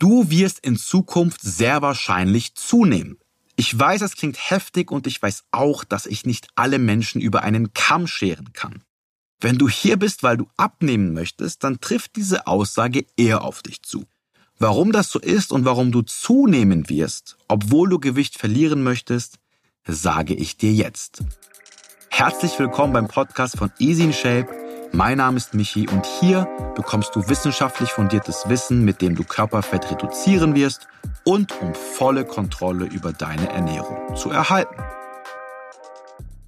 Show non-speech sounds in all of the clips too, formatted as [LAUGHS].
Du wirst in Zukunft sehr wahrscheinlich zunehmen. Ich weiß, es klingt heftig und ich weiß auch, dass ich nicht alle Menschen über einen Kamm scheren kann. Wenn du hier bist, weil du abnehmen möchtest, dann trifft diese Aussage eher auf dich zu. Warum das so ist und warum du zunehmen wirst, obwohl du Gewicht verlieren möchtest, sage ich dir jetzt. Herzlich willkommen beim Podcast von Easy in Shape mein Name ist Michi und hier bekommst du wissenschaftlich fundiertes Wissen, mit dem du Körperfett reduzieren wirst und um volle Kontrolle über deine Ernährung zu erhalten.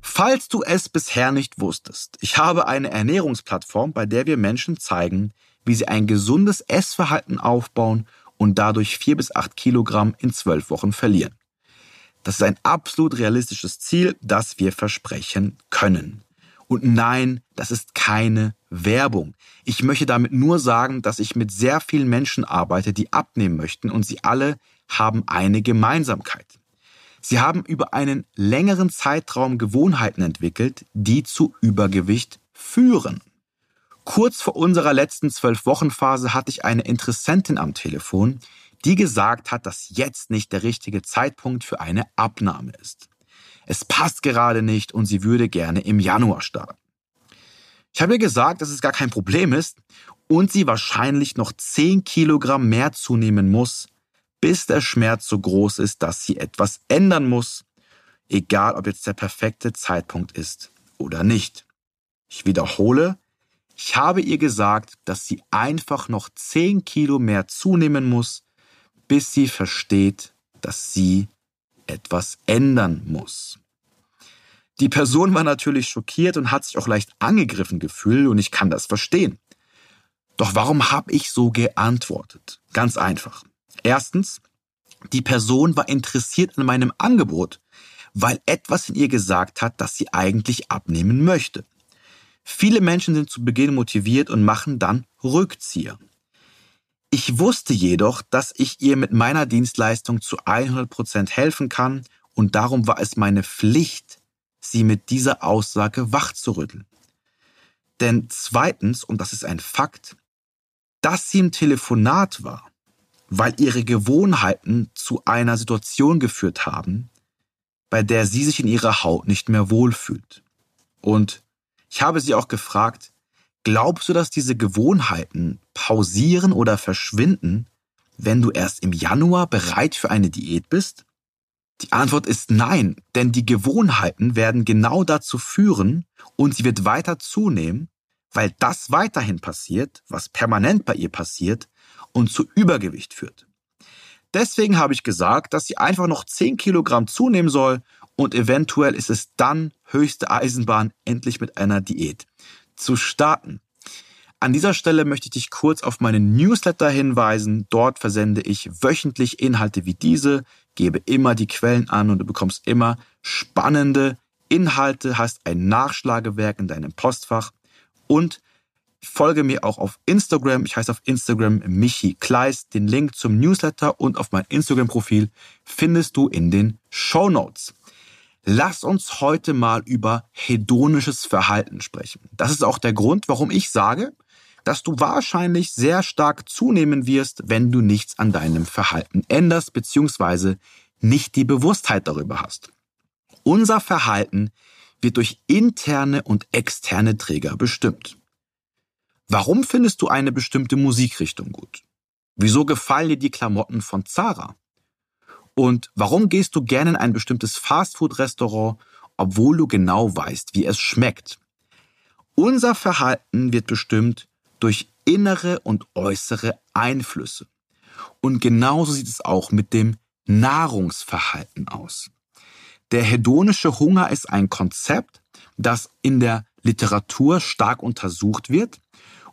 Falls du es bisher nicht wusstest, ich habe eine Ernährungsplattform, bei der wir Menschen zeigen, wie sie ein gesundes Essverhalten aufbauen und dadurch vier bis acht Kilogramm in zwölf Wochen verlieren. Das ist ein absolut realistisches Ziel, das wir versprechen können. Und nein, das ist keine Werbung. Ich möchte damit nur sagen, dass ich mit sehr vielen Menschen arbeite, die abnehmen möchten und sie alle haben eine Gemeinsamkeit. Sie haben über einen längeren Zeitraum Gewohnheiten entwickelt, die zu Übergewicht führen. Kurz vor unserer letzten zwölf Wochen Phase hatte ich eine Interessentin am Telefon, die gesagt hat, dass jetzt nicht der richtige Zeitpunkt für eine Abnahme ist es passt gerade nicht und sie würde gerne im Januar starten. Ich habe ihr gesagt, dass es gar kein Problem ist und sie wahrscheinlich noch 10 Kilogramm mehr zunehmen muss, bis der Schmerz so groß ist, dass sie etwas ändern muss, egal ob jetzt der perfekte Zeitpunkt ist oder nicht. Ich wiederhole, ich habe ihr gesagt, dass sie einfach noch 10 Kilo mehr zunehmen muss, bis sie versteht, dass sie etwas ändern muss. Die Person war natürlich schockiert und hat sich auch leicht angegriffen gefühlt und ich kann das verstehen. Doch warum habe ich so geantwortet? Ganz einfach. Erstens, die Person war interessiert an meinem Angebot, weil etwas in ihr gesagt hat, dass sie eigentlich abnehmen möchte. Viele Menschen sind zu Beginn motiviert und machen dann Rückzieher. Ich wusste jedoch, dass ich ihr mit meiner Dienstleistung zu 100 Prozent helfen kann und darum war es meine Pflicht, sie mit dieser Aussage wachzurütteln. Denn zweitens, und das ist ein Fakt, dass sie im Telefonat war, weil ihre Gewohnheiten zu einer Situation geführt haben, bei der sie sich in ihrer Haut nicht mehr wohlfühlt. Und ich habe sie auch gefragt, Glaubst du, dass diese Gewohnheiten pausieren oder verschwinden, wenn du erst im Januar bereit für eine Diät bist? Die Antwort ist nein, denn die Gewohnheiten werden genau dazu führen und sie wird weiter zunehmen, weil das weiterhin passiert, was permanent bei ihr passiert und zu Übergewicht führt. Deswegen habe ich gesagt, dass sie einfach noch 10 Kilogramm zunehmen soll und eventuell ist es dann höchste Eisenbahn endlich mit einer Diät zu starten. An dieser Stelle möchte ich dich kurz auf meinen Newsletter hinweisen. Dort versende ich wöchentlich Inhalte wie diese, gebe immer die Quellen an und du bekommst immer spannende Inhalte, hast ein Nachschlagewerk in deinem Postfach und folge mir auch auf Instagram. Ich heiße auf Instagram Michi Kleist. Den Link zum Newsletter und auf mein Instagram-Profil findest du in den Show Notes. Lass uns heute mal über hedonisches Verhalten sprechen. Das ist auch der Grund, warum ich sage, dass du wahrscheinlich sehr stark zunehmen wirst, wenn du nichts an deinem Verhalten änderst bzw. nicht die Bewusstheit darüber hast. Unser Verhalten wird durch interne und externe Träger bestimmt. Warum findest du eine bestimmte Musikrichtung gut? Wieso gefallen dir die Klamotten von Zara? Und warum gehst du gerne in ein bestimmtes Fastfood-Restaurant, obwohl du genau weißt, wie es schmeckt? Unser Verhalten wird bestimmt durch innere und äußere Einflüsse. Und genauso sieht es auch mit dem Nahrungsverhalten aus. Der hedonische Hunger ist ein Konzept, das in der Literatur stark untersucht wird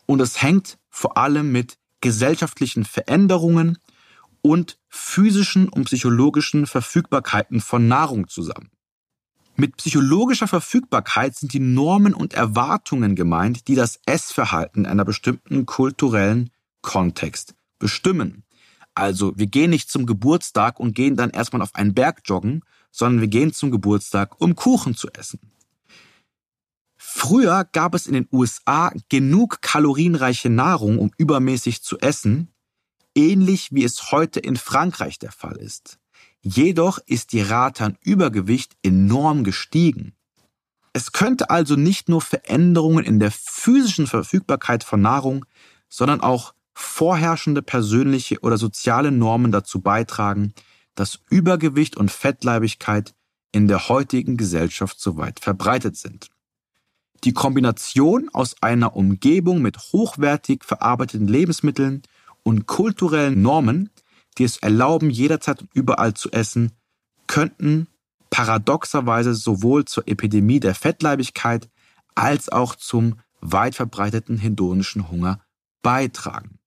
und es hängt vor allem mit gesellschaftlichen Veränderungen und physischen und psychologischen Verfügbarkeiten von Nahrung zusammen. Mit psychologischer Verfügbarkeit sind die Normen und Erwartungen gemeint, die das Essverhalten einer bestimmten kulturellen Kontext bestimmen. Also wir gehen nicht zum Geburtstag und gehen dann erstmal auf einen Berg joggen, sondern wir gehen zum Geburtstag, um Kuchen zu essen. Früher gab es in den USA genug kalorienreiche Nahrung, um übermäßig zu essen, ähnlich wie es heute in Frankreich der Fall ist. Jedoch ist die Rate an Übergewicht enorm gestiegen. Es könnte also nicht nur Veränderungen in der physischen Verfügbarkeit von Nahrung, sondern auch vorherrschende persönliche oder soziale Normen dazu beitragen, dass Übergewicht und Fettleibigkeit in der heutigen Gesellschaft so weit verbreitet sind. Die Kombination aus einer Umgebung mit hochwertig verarbeiteten Lebensmitteln und kulturellen Normen, die es erlauben, jederzeit und überall zu essen, könnten paradoxerweise sowohl zur Epidemie der Fettleibigkeit als auch zum weit verbreiteten hedonischen Hunger beitragen.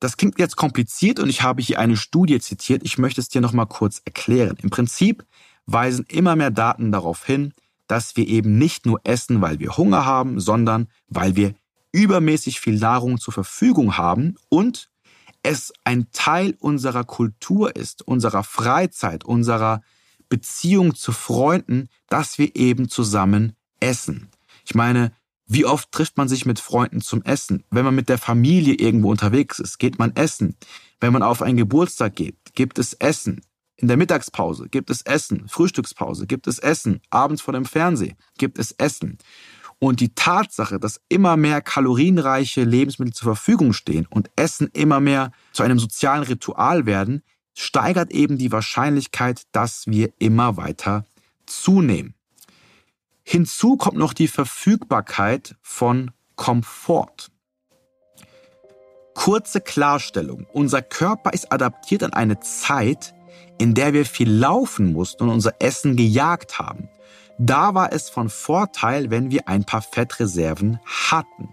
Das klingt jetzt kompliziert und ich habe hier eine Studie zitiert. Ich möchte es dir nochmal kurz erklären. Im Prinzip weisen immer mehr Daten darauf hin, dass wir eben nicht nur essen, weil wir Hunger haben, sondern weil wir übermäßig viel Nahrung zur Verfügung haben und es ein Teil unserer Kultur ist, unserer Freizeit, unserer Beziehung zu Freunden, dass wir eben zusammen essen. Ich meine, wie oft trifft man sich mit Freunden zum Essen? Wenn man mit der Familie irgendwo unterwegs ist, geht man essen. Wenn man auf einen Geburtstag geht, gibt es Essen. In der Mittagspause gibt es Essen. Frühstückspause gibt es Essen. Abends vor dem Fernseh gibt es Essen. Und die Tatsache, dass immer mehr kalorienreiche Lebensmittel zur Verfügung stehen und Essen immer mehr zu einem sozialen Ritual werden, steigert eben die Wahrscheinlichkeit, dass wir immer weiter zunehmen. Hinzu kommt noch die Verfügbarkeit von Komfort. Kurze Klarstellung. Unser Körper ist adaptiert an eine Zeit, in der wir viel laufen mussten und unser Essen gejagt haben. Da war es von Vorteil, wenn wir ein paar Fettreserven hatten.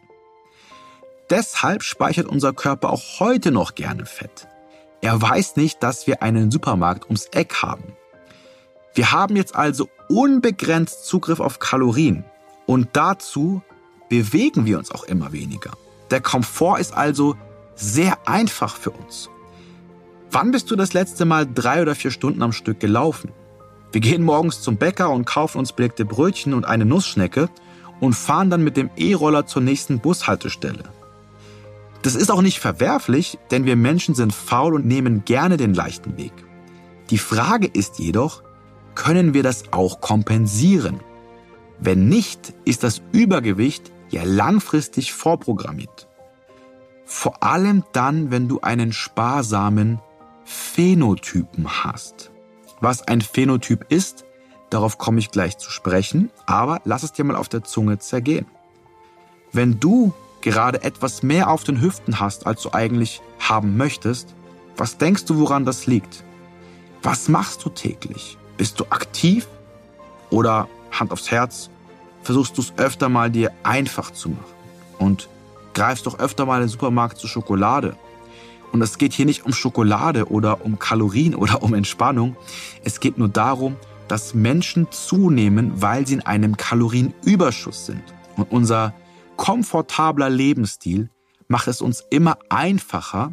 Deshalb speichert unser Körper auch heute noch gerne Fett. Er weiß nicht, dass wir einen Supermarkt ums Eck haben. Wir haben jetzt also unbegrenzt Zugriff auf Kalorien und dazu bewegen wir uns auch immer weniger. Der Komfort ist also sehr einfach für uns. Wann bist du das letzte Mal drei oder vier Stunden am Stück gelaufen? Wir gehen morgens zum Bäcker und kaufen uns belegte Brötchen und eine Nussschnecke und fahren dann mit dem E-Roller zur nächsten Bushaltestelle. Das ist auch nicht verwerflich, denn wir Menschen sind faul und nehmen gerne den leichten Weg. Die Frage ist jedoch, können wir das auch kompensieren? Wenn nicht, ist das Übergewicht ja langfristig vorprogrammiert. Vor allem dann, wenn du einen sparsamen Phänotypen hast. Was ein Phänotyp ist, darauf komme ich gleich zu sprechen, aber lass es dir mal auf der Zunge zergehen. Wenn du gerade etwas mehr auf den Hüften hast, als du eigentlich haben möchtest, was denkst du, woran das liegt? Was machst du täglich? Bist du aktiv? Oder Hand aufs Herz, versuchst du es öfter mal dir einfach zu machen und greifst doch öfter mal in den Supermarkt zur Schokolade. Und es geht hier nicht um Schokolade oder um Kalorien [LAUGHS] oder um Entspannung. Es geht nur darum, dass Menschen zunehmen, weil sie in einem Kalorienüberschuss sind. Und unser komfortabler Lebensstil macht es uns immer einfacher,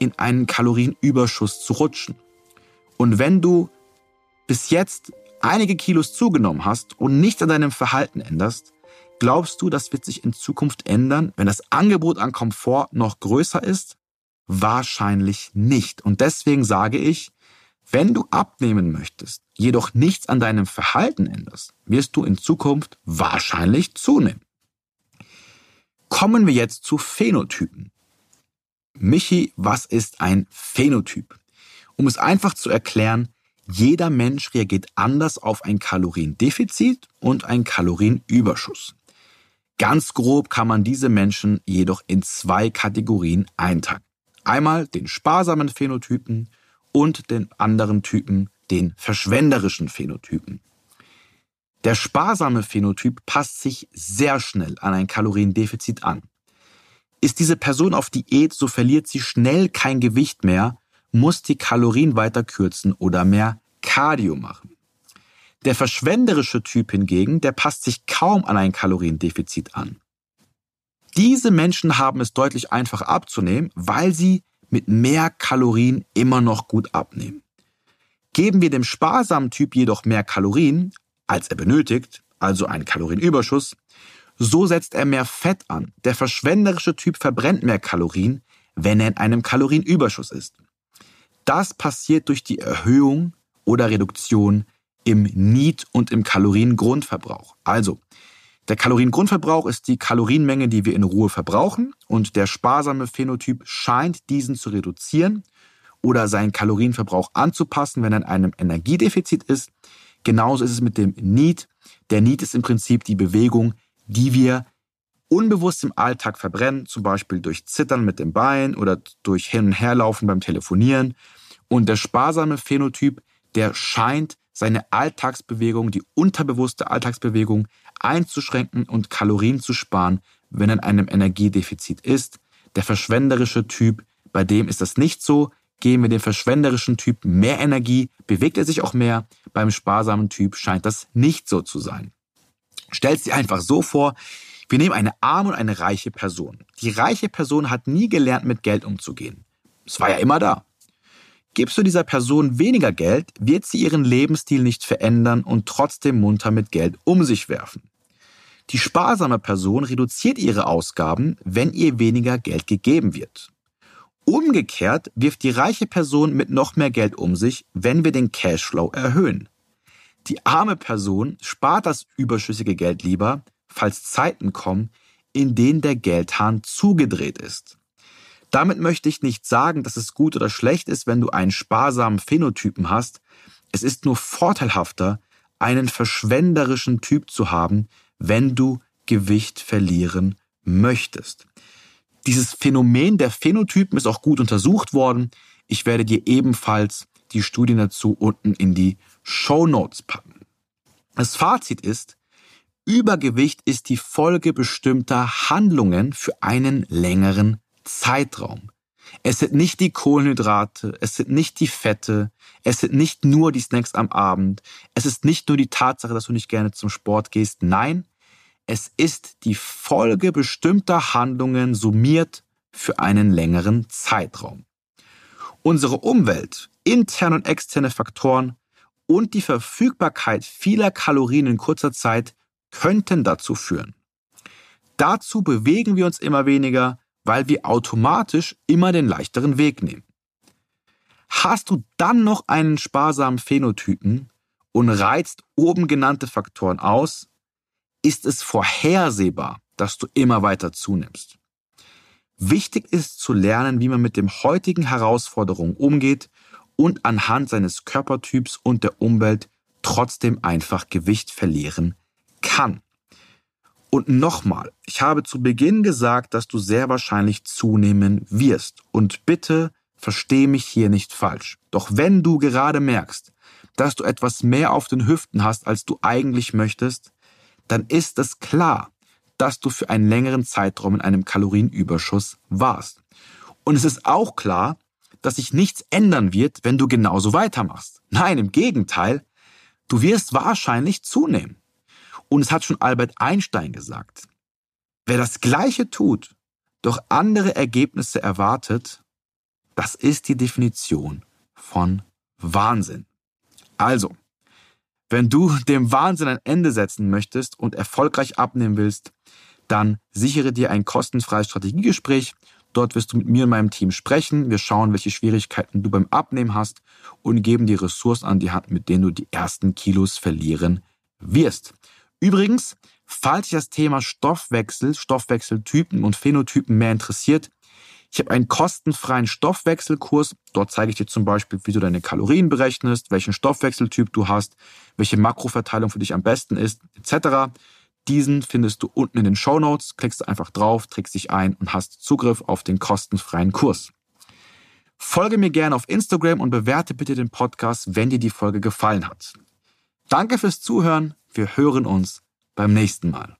in einen Kalorienüberschuss zu rutschen. Und wenn du bis jetzt einige Kilos zugenommen hast und nichts an deinem Verhalten änderst, glaubst du, das wird sich in Zukunft ändern, wenn das Angebot an Komfort noch größer ist? Wahrscheinlich nicht. Und deswegen sage ich, wenn du abnehmen möchtest, jedoch nichts an deinem Verhalten änderst, wirst du in Zukunft wahrscheinlich zunehmen. Kommen wir jetzt zu Phänotypen. Michi, was ist ein Phänotyp? Um es einfach zu erklären, jeder Mensch reagiert anders auf ein Kaloriendefizit und ein Kalorienüberschuss. Ganz grob kann man diese Menschen jedoch in zwei Kategorien einteilen. Einmal den sparsamen Phänotypen und den anderen Typen, den verschwenderischen Phänotypen. Der sparsame Phänotyp passt sich sehr schnell an ein Kaloriendefizit an. Ist diese Person auf Diät, so verliert sie schnell kein Gewicht mehr, muss die Kalorien weiter kürzen oder mehr Cardio machen. Der verschwenderische Typ hingegen, der passt sich kaum an ein Kaloriendefizit an. Diese Menschen haben es deutlich einfacher abzunehmen, weil sie mit mehr Kalorien immer noch gut abnehmen. Geben wir dem sparsamen Typ jedoch mehr Kalorien, als er benötigt, also einen Kalorienüberschuss, so setzt er mehr Fett an. Der verschwenderische Typ verbrennt mehr Kalorien, wenn er in einem Kalorienüberschuss ist. Das passiert durch die Erhöhung oder Reduktion im Need- und im Kaloriengrundverbrauch. Also, der Kaloriengrundverbrauch ist die Kalorienmenge, die wir in Ruhe verbrauchen und der sparsame Phänotyp scheint diesen zu reduzieren oder seinen Kalorienverbrauch anzupassen, wenn er in einem Energiedefizit ist. Genauso ist es mit dem Need. Der Need ist im Prinzip die Bewegung, die wir unbewusst im Alltag verbrennen, zum Beispiel durch Zittern mit dem Bein oder durch Hin- und Herlaufen beim Telefonieren. Und der sparsame Phänotyp, der scheint seine Alltagsbewegung, die unterbewusste Alltagsbewegung einzuschränken und Kalorien zu sparen, wenn er in einem Energiedefizit ist. Der verschwenderische Typ, bei dem ist das nicht so. Geben wir dem verschwenderischen Typ mehr Energie, bewegt er sich auch mehr. Beim sparsamen Typ scheint das nicht so zu sein. Stellt sie einfach so vor, wir nehmen eine arme und eine reiche Person. Die reiche Person hat nie gelernt, mit Geld umzugehen. Es war ja immer da. Gibst du dieser Person weniger Geld, wird sie ihren Lebensstil nicht verändern und trotzdem munter mit Geld um sich werfen. Die sparsame Person reduziert ihre Ausgaben, wenn ihr weniger Geld gegeben wird. Umgekehrt wirft die reiche Person mit noch mehr Geld um sich, wenn wir den Cashflow erhöhen. Die arme Person spart das überschüssige Geld lieber, falls Zeiten kommen, in denen der Geldhahn zugedreht ist. Damit möchte ich nicht sagen, dass es gut oder schlecht ist, wenn du einen sparsamen Phänotypen hast. Es ist nur vorteilhafter, einen verschwenderischen Typ zu haben, wenn du Gewicht verlieren möchtest. Dieses Phänomen der Phänotypen ist auch gut untersucht worden. Ich werde dir ebenfalls die Studien dazu unten in die Show Notes packen. Das Fazit ist, Übergewicht ist die Folge bestimmter Handlungen für einen längeren Zeitraum. Es sind nicht die Kohlenhydrate, es sind nicht die Fette, es sind nicht nur die Snacks am Abend, es ist nicht nur die Tatsache, dass du nicht gerne zum Sport gehst. Nein, es ist die Folge bestimmter Handlungen summiert für einen längeren Zeitraum. Unsere Umwelt, interne und externe Faktoren und die Verfügbarkeit vieler Kalorien in kurzer Zeit könnten dazu führen. Dazu bewegen wir uns immer weniger, weil wir automatisch immer den leichteren Weg nehmen. Hast du dann noch einen sparsamen Phänotypen und reizt oben genannte Faktoren aus, ist es vorhersehbar, dass du immer weiter zunimmst. Wichtig ist zu lernen, wie man mit den heutigen Herausforderungen umgeht und anhand seines Körpertyps und der Umwelt trotzdem einfach Gewicht verlieren kann. Und nochmal, ich habe zu Beginn gesagt, dass du sehr wahrscheinlich zunehmen wirst. Und bitte versteh mich hier nicht falsch. Doch wenn du gerade merkst, dass du etwas mehr auf den Hüften hast, als du eigentlich möchtest, dann ist es klar, dass du für einen längeren Zeitraum in einem Kalorienüberschuss warst. Und es ist auch klar, dass sich nichts ändern wird, wenn du genauso weitermachst. Nein, im Gegenteil, du wirst wahrscheinlich zunehmen. Und es hat schon Albert Einstein gesagt, wer das Gleiche tut, doch andere Ergebnisse erwartet, das ist die Definition von Wahnsinn. Also, wenn du dem Wahnsinn ein Ende setzen möchtest und erfolgreich abnehmen willst, dann sichere dir ein kostenfreies Strategiegespräch. Dort wirst du mit mir und meinem Team sprechen. Wir schauen, welche Schwierigkeiten du beim Abnehmen hast und geben dir Ressourcen an die Hand, mit denen du die ersten Kilos verlieren wirst. Übrigens, falls dich das Thema Stoffwechsel, Stoffwechseltypen und Phänotypen mehr interessiert, ich habe einen kostenfreien Stoffwechselkurs. Dort zeige ich dir zum Beispiel, wie du deine Kalorien berechnest, welchen Stoffwechseltyp du hast, welche Makroverteilung für dich am besten ist, etc. Diesen findest du unten in den Show Notes. Klickst einfach drauf, trägst dich ein und hast Zugriff auf den kostenfreien Kurs. Folge mir gerne auf Instagram und bewerte bitte den Podcast, wenn dir die Folge gefallen hat. Danke fürs Zuhören. Wir hören uns beim nächsten Mal.